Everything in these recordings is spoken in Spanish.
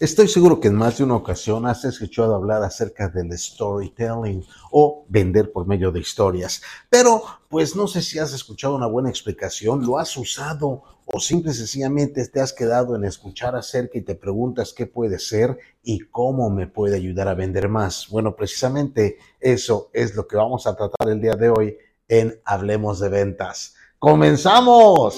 Estoy seguro que en más de una ocasión has escuchado hablar acerca del storytelling o vender por medio de historias, pero pues no sé si has escuchado una buena explicación, lo has usado o simple y sencillamente te has quedado en escuchar acerca y te preguntas qué puede ser y cómo me puede ayudar a vender más. Bueno, precisamente eso es lo que vamos a tratar el día de hoy en Hablemos de Ventas. ¡Comenzamos!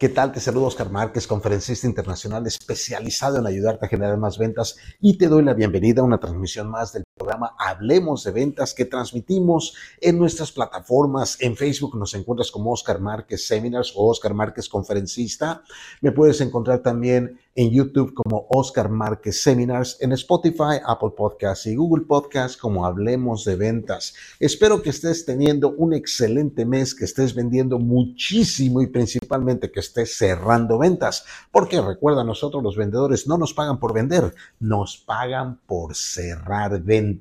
¿Qué tal? Te saludo Oscar Márquez, conferencista internacional especializado en ayudarte a generar más ventas y te doy la bienvenida a una transmisión más del programa Hablemos de Ventas que transmitimos en nuestras plataformas. En Facebook nos encuentras como Oscar Márquez Seminars o Oscar Márquez Conferencista. Me puedes encontrar también en YouTube como Oscar Márquez Seminars, en Spotify, Apple Podcasts y Google Podcasts como Hablemos de Ventas. Espero que estés teniendo un excelente mes, que estés vendiendo muchísimo y principalmente que estés cerrando ventas. Porque recuerda, nosotros los vendedores no nos pagan por vender, nos pagan por cerrar ventas.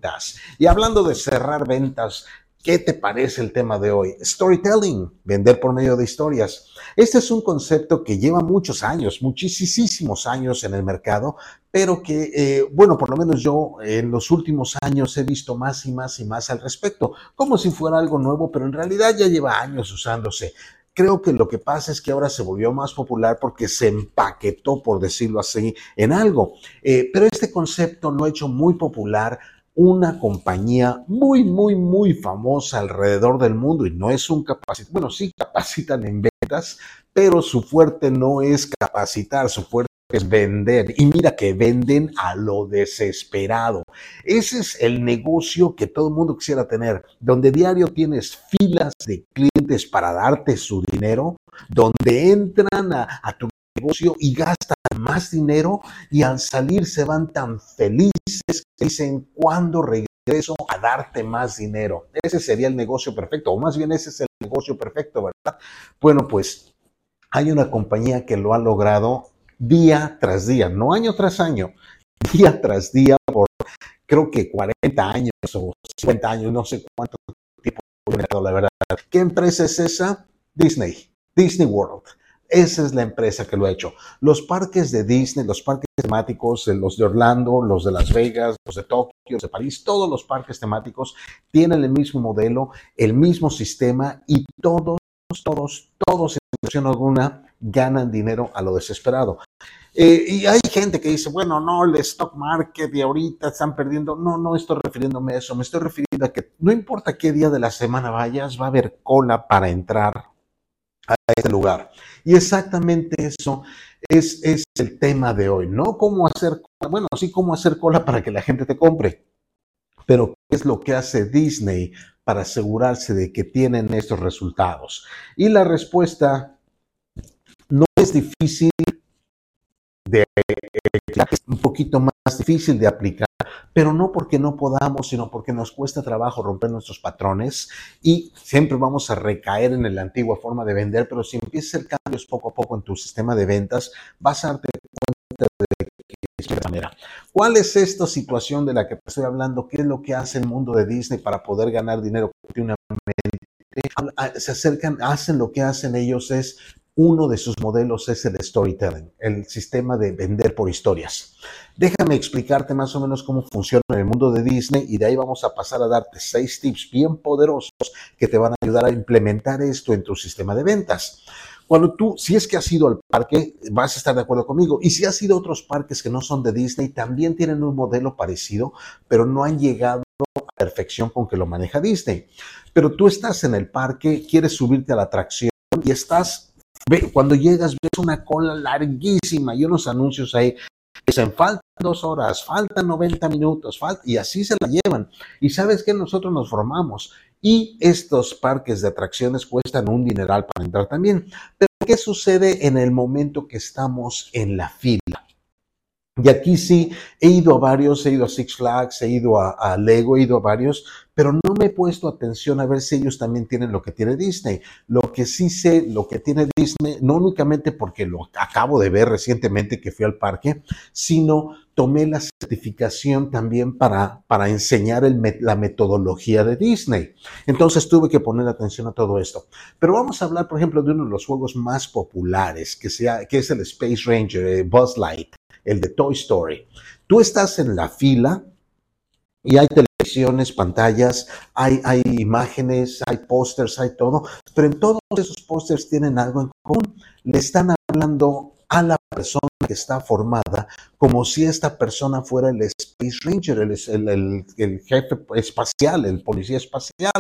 Y hablando de cerrar ventas, ¿Qué te parece el tema de hoy? Storytelling, vender por medio de historias. Este es un concepto que lleva muchos años, muchísimos años en el mercado, pero que, eh, bueno, por lo menos yo en los últimos años he visto más y más y más al respecto, como si fuera algo nuevo, pero en realidad ya lleva años usándose. Creo que lo que pasa es que ahora se volvió más popular porque se empaquetó, por decirlo así, en algo. Eh, pero este concepto lo ha hecho muy popular una compañía muy, muy, muy famosa alrededor del mundo y no es un capacitar, bueno, sí capacitan en ventas, pero su fuerte no es capacitar, su fuerte es vender. Y mira que venden a lo desesperado. Ese es el negocio que todo el mundo quisiera tener, donde diario tienes filas de clientes para darte su dinero, donde entran a tu negocio y gastan más dinero y al salir se van tan felices que dicen, ¿cuándo regreso a darte más dinero? Ese sería el negocio perfecto, o más bien ese es el negocio perfecto, ¿verdad? Bueno, pues hay una compañía que lo ha logrado día tras día, no año tras año, día tras día por creo que 40 años o 50 años, no sé cuánto tiempo, la verdad. ¿Qué empresa es esa? Disney, Disney World. Esa es la empresa que lo ha hecho. Los parques de Disney, los parques temáticos, los de Orlando, los de Las Vegas, los de Tokio, los de París, todos los parques temáticos tienen el mismo modelo, el mismo sistema y todos, todos, todos, sin excepción alguna, ganan dinero a lo desesperado. Eh, y hay gente que dice, bueno, no, el stock market y ahorita están perdiendo. No, no estoy refiriéndome a eso. Me estoy refiriendo a que no importa qué día de la semana vayas, va a haber cola para entrar a este lugar. Y exactamente eso es, es el tema de hoy, no cómo hacer, bueno, sí cómo hacer cola para que la gente te compre, pero qué es lo que hace Disney para asegurarse de que tienen estos resultados. Y la respuesta no es difícil de, es un poquito más difícil de aplicar pero no porque no podamos, sino porque nos cuesta trabajo romper nuestros patrones y siempre vamos a recaer en la antigua forma de vender, pero si empiezas a hacer cambios poco a poco en tu sistema de ventas, vas a darte cuenta de que de manera. ¿Cuál es esta situación de la que estoy hablando? ¿Qué es lo que hace el mundo de Disney para poder ganar dinero continuamente? Se acercan, hacen lo que hacen ellos es uno de sus modelos es el storytelling, el sistema de vender por historias. Déjame explicarte más o menos cómo funciona en el mundo de Disney y de ahí vamos a pasar a darte seis tips bien poderosos que te van a ayudar a implementar esto en tu sistema de ventas. Cuando tú, si es que has ido al parque, vas a estar de acuerdo conmigo. Y si has ido a otros parques que no son de Disney, también tienen un modelo parecido, pero no han llegado a perfección con que lo maneja Disney. Pero tú estás en el parque, quieres subirte a la atracción y estás cuando llegas ves una cola larguísima y unos anuncios ahí. Dicen, faltan dos horas, faltan 90 minutos, y así se la llevan. Y sabes que nosotros nos formamos y estos parques de atracciones cuestan un dineral para entrar también. Pero ¿qué sucede en el momento que estamos en la fila? Y aquí sí, he ido a varios, he ido a Six Flags, he ido a, Lego, he ido a varios, pero no me he puesto atención a ver si ellos también tienen lo que tiene Disney. Lo que sí sé, lo que tiene Disney, no únicamente porque lo acabo de ver recientemente que fui al parque, sino tomé la certificación también para, para enseñar la metodología de Disney. Entonces tuve que poner atención a todo esto. Pero vamos a hablar, por ejemplo, de uno de los juegos más populares, que, sea, que es el Space Ranger, eh, Buzz Light el de Toy Story. Tú estás en la fila y hay televisiones, pantallas, hay, hay imágenes, hay pósters, hay todo, pero en todos esos pósters tienen algo en común. Le están hablando a la persona que está formada como si esta persona fuera el Space Ranger, el, el jefe espacial, el policía espacial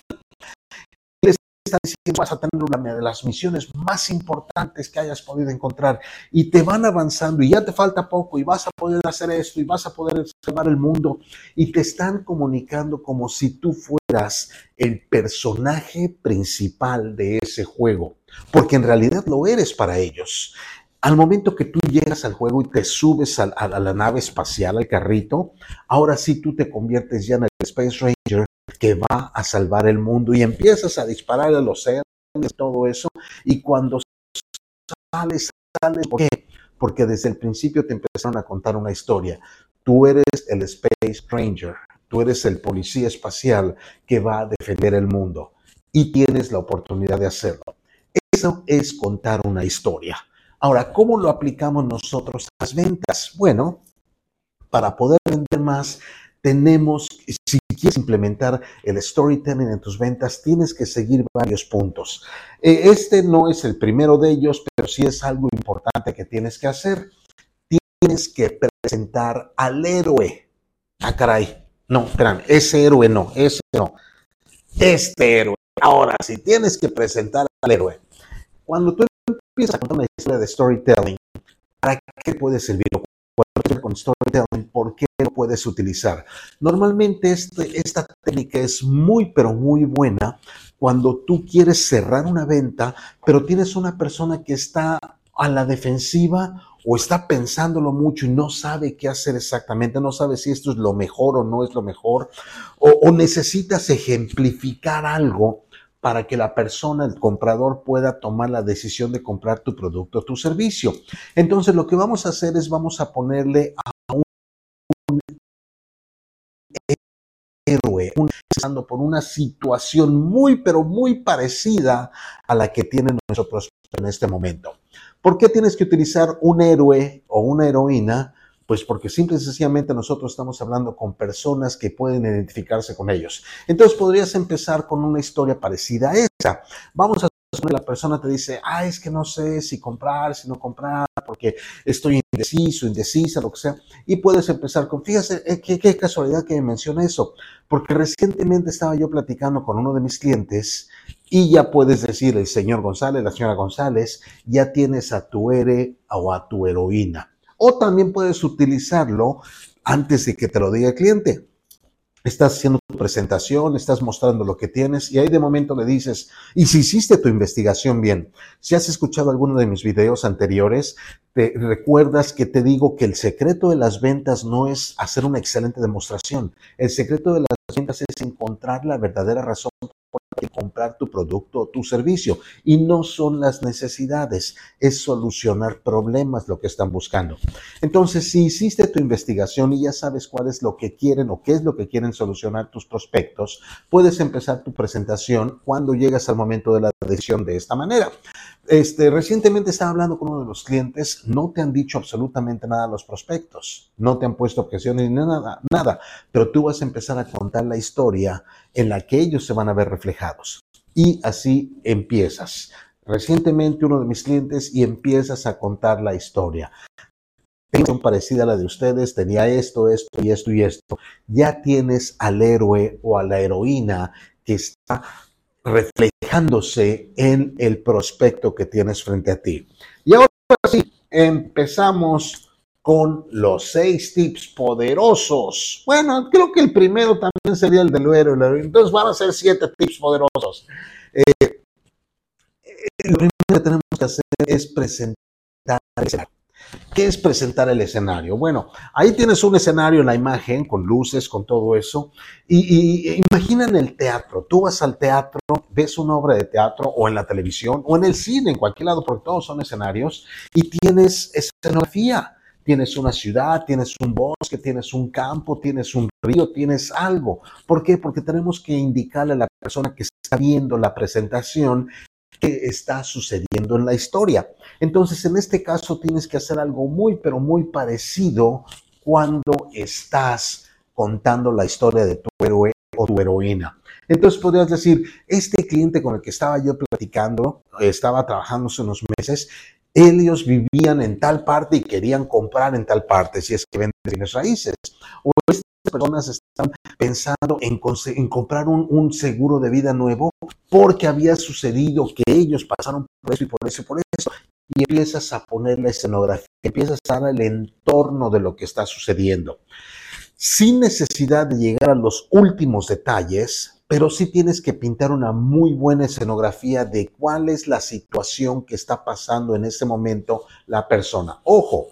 está diciendo vas a tener una de las misiones más importantes que hayas podido encontrar y te van avanzando y ya te falta poco y vas a poder hacer esto y vas a poder salvar el mundo y te están comunicando como si tú fueras el personaje principal de ese juego, porque en realidad lo eres para ellos. Al momento que tú llegas al juego y te subes a, a la nave espacial, al carrito, ahora sí tú te conviertes ya en el Space Ranger que va a salvar el mundo y empiezas a disparar a los seres, todo eso, y cuando sales, sales, ¿por qué? Porque desde el principio te empezaron a contar una historia. Tú eres el Space Ranger, tú eres el policía espacial que va a defender el mundo y tienes la oportunidad de hacerlo. Eso es contar una historia. Ahora, ¿cómo lo aplicamos nosotros a las ventas? Bueno, para poder vender más, tenemos, si quieres implementar el storytelling en tus ventas, tienes que seguir varios puntos. Eh, este no es el primero de ellos, pero sí es algo importante que tienes que hacer. Tienes que presentar al héroe. Ah, caray. No, espérame, ese héroe no, ese no. Este héroe. Ahora, si tienes que presentar al héroe. Cuando tú empiezas a contar una historia de storytelling, ¿para qué puede servir? Storytelling, ¿por qué lo puedes utilizar? Normalmente este, esta técnica es muy, pero muy buena cuando tú quieres cerrar una venta, pero tienes una persona que está a la defensiva o está pensándolo mucho y no sabe qué hacer exactamente, no sabe si esto es lo mejor o no es lo mejor, o necesitas ejemplificar algo para que la persona, el comprador, pueda tomar la decisión de comprar tu producto o tu servicio. Entonces, lo que vamos a hacer es vamos a ponerle a un, héroe, por una situación muy, pero muy parecida a la que tiene nuestro prospecto en este momento. ¿Por qué tienes que utilizar un héroe o una heroína? Pues porque simple y sencillamente nosotros estamos hablando con personas que pueden identificarse con ellos. Entonces podrías empezar con una historia parecida a esa. Vamos a la persona te dice, ah, es que no sé si comprar, si no comprar, porque estoy indeciso, indecisa, lo que sea. Y puedes empezar con, fíjese, eh, qué, qué casualidad que menciona eso, porque recientemente estaba yo platicando con uno de mis clientes y ya puedes decir, el señor González, la señora González, ya tienes a tu héroe o a tu heroína. O también puedes utilizarlo antes de que te lo diga el cliente. Estás haciendo tu presentación, estás mostrando lo que tienes y ahí de momento le dices, y si hiciste tu investigación bien, si has escuchado alguno de mis videos anteriores, te recuerdas que te digo que el secreto de las ventas no es hacer una excelente demostración. El secreto de las ventas es encontrar la verdadera razón que comprar tu producto o tu servicio. Y no son las necesidades, es solucionar problemas lo que están buscando. Entonces, si hiciste tu investigación y ya sabes cuál es lo que quieren o qué es lo que quieren solucionar tus prospectos, puedes empezar tu presentación cuando llegas al momento de la decisión de esta manera. Este, recientemente estaba hablando con uno de los clientes, no te han dicho absolutamente nada los prospectos, no te han puesto objeciones ni nada, nada, pero tú vas a empezar a contar la historia en la que ellos se van a ver reflejados. Y así empiezas. Recientemente uno de mis clientes y empiezas a contar la historia. Tengo parecida a la de ustedes, tenía esto, esto y esto y esto. Ya tienes al héroe o a la heroína que está reflejándose en el prospecto que tienes frente a ti. Y ahora sí, empezamos con los seis tips poderosos. Bueno, creo que el primero también sería el del héroe. Entonces van a ser siete tips poderosos. Eh, lo primero que tenemos que hacer es presentar ¿Qué es presentar el escenario? Bueno, ahí tienes un escenario en la imagen, con luces, con todo eso. Y, y imagina en el teatro, tú vas al teatro, ves una obra de teatro o en la televisión o en el cine, en cualquier lado, porque todos son escenarios, y tienes escenografía. Tienes una ciudad, tienes un bosque, tienes un campo, tienes un río, tienes algo. ¿Por qué? Porque tenemos que indicarle a la persona que está viendo la presentación qué está sucediendo en la historia. Entonces, en este caso tienes que hacer algo muy, pero muy parecido cuando estás contando la historia de tu héroe o tu heroína. Entonces podrías decir, este cliente con el que estaba yo platicando, estaba trabajando hace unos meses, ellos vivían en tal parte y querían comprar en tal parte, si es que venden bienes raíces. O estas personas están pensando en, comprar un, seguro de vida nuevo porque había sucedido que ellos pasaron por eso y por eso y por eso. Y empiezas a poner la escenografía, empiezas a dar el entorno de lo que está sucediendo. Sin necesidad de llegar a los últimos detalles, pero sí tienes que pintar una muy buena escenografía de cuál es la situación que está pasando en este momento la persona. Ojo,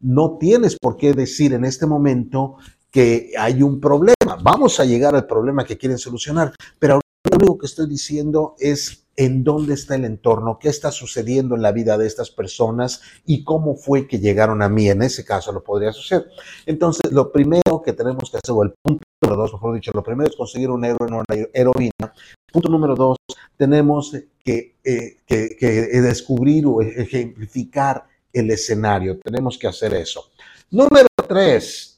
no tienes por qué decir en este momento que hay un problema. Vamos a llegar al problema que quieren solucionar, pero lo único que estoy diciendo es en dónde está el entorno, qué está sucediendo en la vida de estas personas y cómo fue que llegaron a mí. En ese caso lo podría suceder. Entonces, lo primero que tenemos que hacer, o el punto número dos, mejor dicho, lo primero es conseguir un héroe, una heroína. Punto número dos, tenemos que, eh, que, que descubrir o ejemplificar el escenario. Tenemos que hacer eso. Número tres,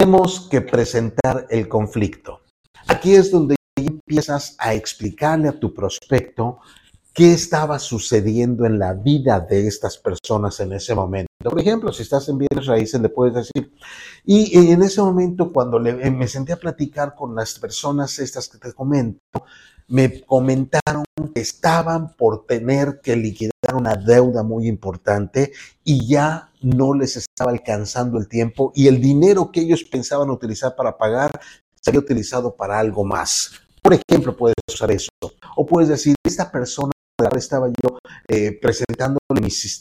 tenemos que presentar el conflicto. Aquí es donde empiezas a explicarle a tu prospecto qué estaba sucediendo en la vida de estas personas en ese momento. Por ejemplo, si estás en bienes raíces, le puedes decir, y en ese momento cuando eh, me senté a platicar con las personas estas que te comento, me comentaron que estaban por tener que liquidar una deuda muy importante y ya no les estaba alcanzando el tiempo y el dinero que ellos pensaban utilizar para pagar se había utilizado para algo más. Por ejemplo, puedes usar eso. O puedes decir, esta persona estaba yo eh, presentándole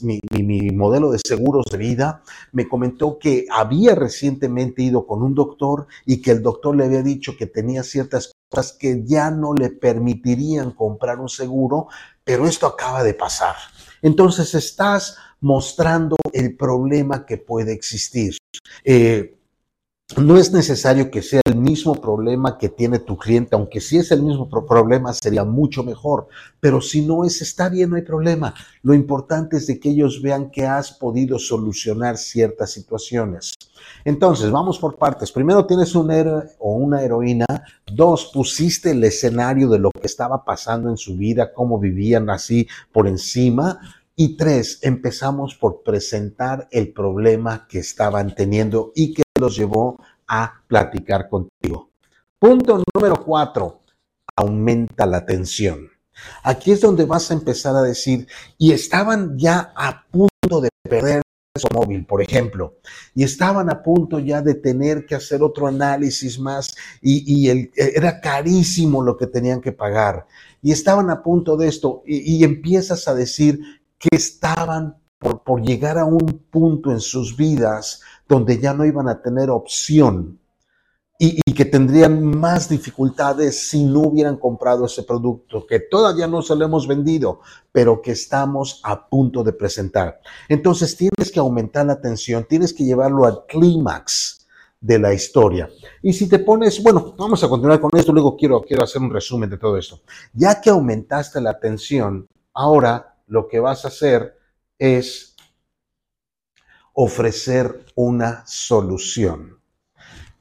mi, mi, modelo de seguros de vida, me comentó que había recientemente ido con un doctor y que el doctor le había dicho que tenía ciertas cosas que ya no le permitirían comprar un seguro, pero esto acaba de pasar. Entonces estás mostrando el problema que puede existir. Eh, no es necesario que sea el mismo problema que tiene tu cliente, aunque si es el mismo problema sería mucho mejor, pero si no es, está bien, no hay problema. Lo importante es de que ellos vean que has podido solucionar ciertas situaciones. Entonces, vamos por partes. Primero tienes un héroe o una heroína. Dos, pusiste el escenario de lo que estaba pasando en su vida, cómo vivían así por encima. Y tres, empezamos por presentar el problema que estaban teniendo y que los llevó a platicar contigo. Punto número cuatro, aumenta la tensión. Aquí es donde vas a empezar a decir, y estaban ya a punto de perder su móvil, por ejemplo, y estaban a punto ya de tener que hacer otro análisis más y, era carísimo lo que tenían que pagar. Y estaban a punto de esto y, y empiezas a decir, que estaban por, llegar a un punto en sus vidas donde ya no iban a tener opción y, que tendrían más dificultades si no hubieran comprado ese producto que todavía no se lo hemos vendido, pero que estamos a punto de presentar. Entonces tienes que aumentar la atención, tienes que llevarlo al clímax de la historia. Y si te pones, bueno, vamos a continuar con esto, luego quiero, quiero hacer un resumen de todo esto. Ya que aumentaste la atención, ahora lo que vas a hacer es ofrecer una solución.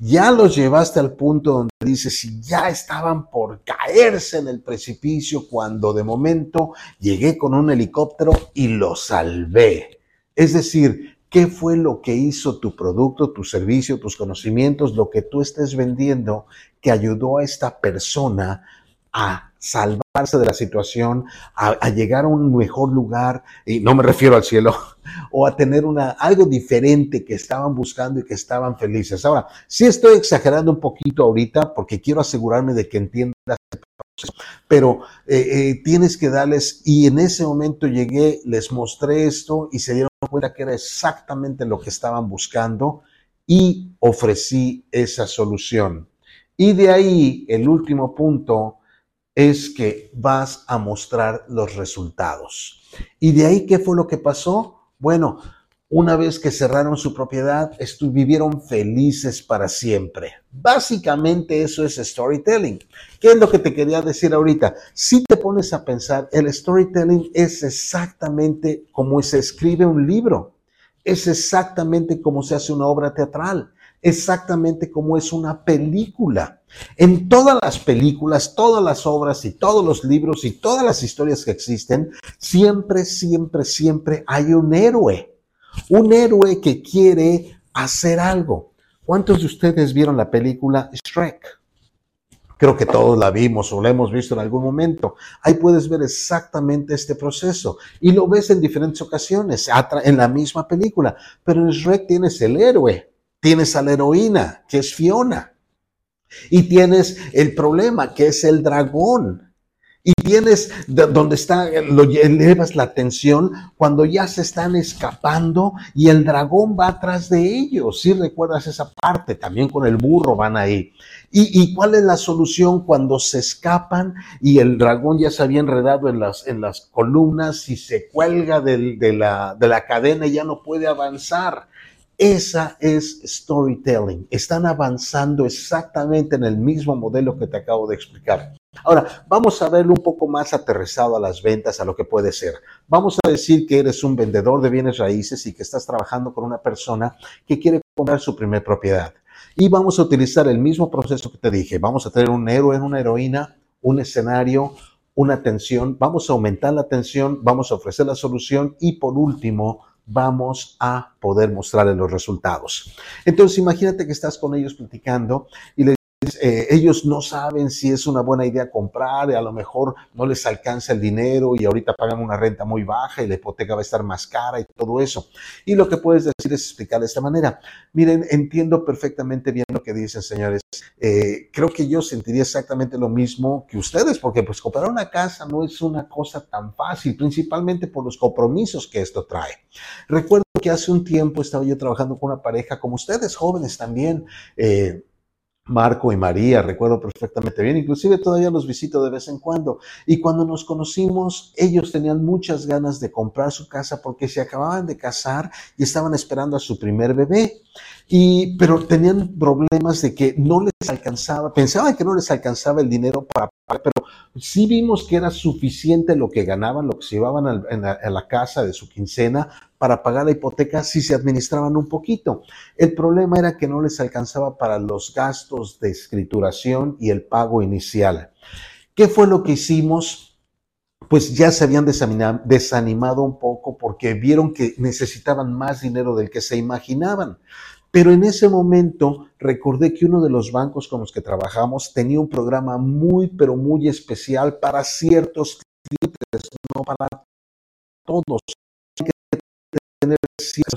Ya los llevaste al punto donde dices, si ya estaban por caerse en el precipicio cuando de momento llegué con un helicóptero y lo salvé. Es decir, ¿qué fue lo que hizo tu producto, tu servicio, tus conocimientos, lo que tú estés vendiendo que ayudó a esta persona a salvarse de la situación, a, llegar a un mejor lugar, y no me refiero al cielo, o a tener una, algo diferente que estaban buscando y que estaban felices. Ahora, sí estoy exagerando un poquito ahorita porque quiero asegurarme de que entiendas pero eh, eh, tienes que darles, y en ese momento llegué, les mostré esto y se dieron cuenta que era exactamente lo que estaban buscando y ofrecí esa solución. Y de ahí el último punto es que vas a mostrar los resultados. Y de ahí, ¿qué fue lo que pasó? Bueno, una vez que cerraron su propiedad, vivieron felices para siempre. Básicamente eso es storytelling. ¿Qué es lo que te quería decir ahorita? Si te pones a pensar, el storytelling es exactamente como se escribe un libro. Es exactamente como se hace una obra teatral exactamente como es una película. En todas las películas, todas las obras y todos los libros y todas las historias que existen, siempre, siempre, siempre hay un héroe. Un héroe que quiere hacer algo. ¿Cuántos de ustedes vieron la película Shrek? Creo que todos la vimos o la hemos visto en algún momento. Ahí puedes ver exactamente este proceso y lo ves en diferentes ocasiones, en la misma película. Pero en Shrek tienes el héroe, Tienes a la heroína, que es Fiona. Y tienes el problema, que es el dragón. Y tienes donde está, lo elevas la atención cuando ya se están escapando y el dragón va atrás de ellos. Si recuerdas esa parte, también con el burro van ahí. ¿Y, cuál es la solución cuando se escapan y el dragón ya se había enredado en las, en las columnas y se cuelga de, la, de la cadena y ya no puede avanzar? Esa es storytelling. Están avanzando exactamente en el mismo modelo que te acabo de explicar. Ahora, vamos a verlo un poco más aterrizado a las ventas, a lo que puede ser. Vamos a decir que eres un vendedor de bienes raíces y que estás trabajando con una persona que quiere comprar su primer propiedad. Y vamos a utilizar el mismo proceso que te dije. Vamos a tener un héroe, una heroína, un escenario, una atención. Vamos a aumentar la atención, vamos a ofrecer la solución y por último, vamos a poder mostrarles los resultados. Entonces, imagínate que estás con ellos platicando y les eh, ellos no saben si es una buena idea comprar, a lo mejor no les alcanza el dinero y ahorita pagan una renta muy baja y la hipoteca va a estar más cara y todo eso. Y lo que puedes decir es explicar de esta manera. Miren, entiendo perfectamente bien lo que dicen, señores. Eh, creo que yo sentiría exactamente lo mismo que ustedes, porque pues comprar una casa no es una cosa tan fácil, principalmente por los compromisos que esto trae. Recuerdo que hace un tiempo estaba yo trabajando con una pareja, como ustedes jóvenes también, eh, Marco y María, recuerdo perfectamente bien, inclusive todavía los visito de vez en cuando. Y cuando nos conocimos, ellos tenían muchas ganas de comprar su casa porque se acababan de casar y estaban esperando a su primer bebé. Y, pero tenían problemas de que no les alcanzaba, pensaban que no les alcanzaba el dinero para pagar, pero sí vimos que era suficiente lo que ganaban, lo que se llevaban a la casa de su quincena para pagar la hipoteca si se administraban un poquito. El problema era que no les alcanzaba para los gastos de escrituración y el pago inicial. ¿Qué fue lo que hicimos? Pues ya se habían desanimado un poco porque vieron que necesitaban más dinero del que se imaginaban. Pero en ese momento recordé que uno de los bancos con los que trabajamos tenía un programa muy, pero muy especial para ciertos clientes, no para todos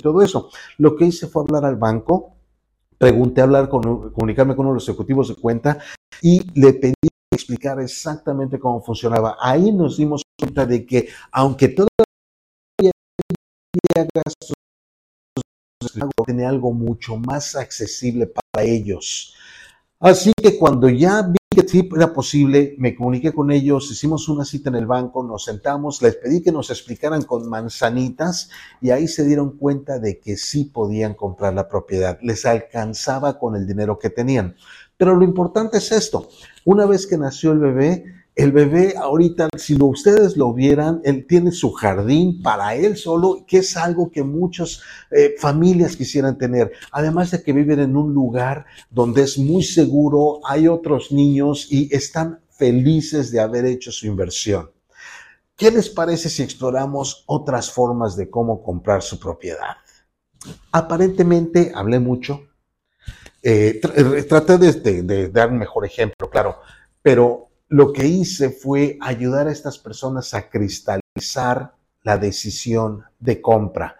todo eso. Lo que hice fue hablar al banco, pregunté hablar con, comunicarme con uno de los ejecutivos de cuenta y le pedí explicar exactamente cómo funcionaba. Ahí nos dimos cuenta de que aunque todavía gastos, tenía algo mucho más accesible para ellos. Así que cuando ya vi que era posible, me comuniqué con ellos, hicimos una cita en el banco, nos sentamos, les pedí que nos explicaran con manzanitas y ahí se dieron cuenta de que sí podían comprar la propiedad, les alcanzaba con el dinero que tenían. Pero lo importante es esto, una vez que nació el bebé, el bebé ahorita, si lo, ustedes lo vieran, él tiene su jardín para él solo, que es algo que muchas eh, familias quisieran tener. Además de que viven en un lugar donde es muy seguro, hay otros niños y están felices de haber hecho su inversión. ¿Qué les parece si exploramos otras formas de cómo comprar su propiedad? Aparentemente hablé mucho. Eh, eh, traté de dar un mejor ejemplo, claro, pero lo que hice fue ayudar a estas personas a cristalizar la decisión de compra.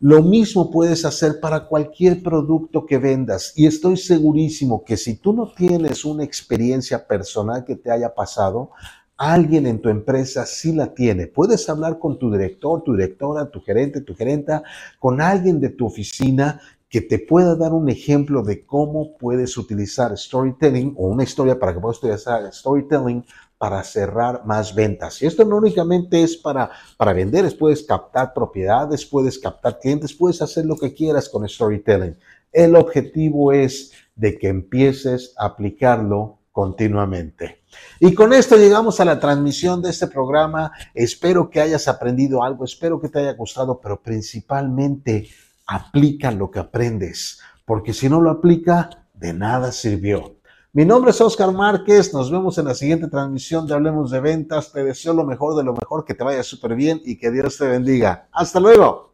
Lo mismo puedes hacer para cualquier producto que vendas y estoy segurísimo que si tú no tienes una experiencia personal que te haya pasado, alguien en tu empresa sí la tiene. Puedes hablar con tu director, tu directora, tu gerente, tu gerenta, con alguien de tu oficina que te pueda dar un ejemplo de cómo puedes utilizar storytelling o una historia para que puedas utilizar storytelling para cerrar más ventas. Y esto no únicamente es para, para vender, puedes captar propiedades, puedes captar clientes, puedes hacer lo que quieras con storytelling. El objetivo es de que empieces a aplicarlo continuamente. Y con esto llegamos a la transmisión de este programa. Espero que hayas aprendido algo, espero que te haya gustado, pero principalmente aplica lo que aprendes, porque si no lo aplica, de nada sirvió. Mi nombre es Oscar Márquez, nos vemos en la siguiente transmisión de Hablemos de Ventas. Te deseo lo mejor de lo mejor, que te vaya súper bien y que Dios te bendiga. Hasta luego.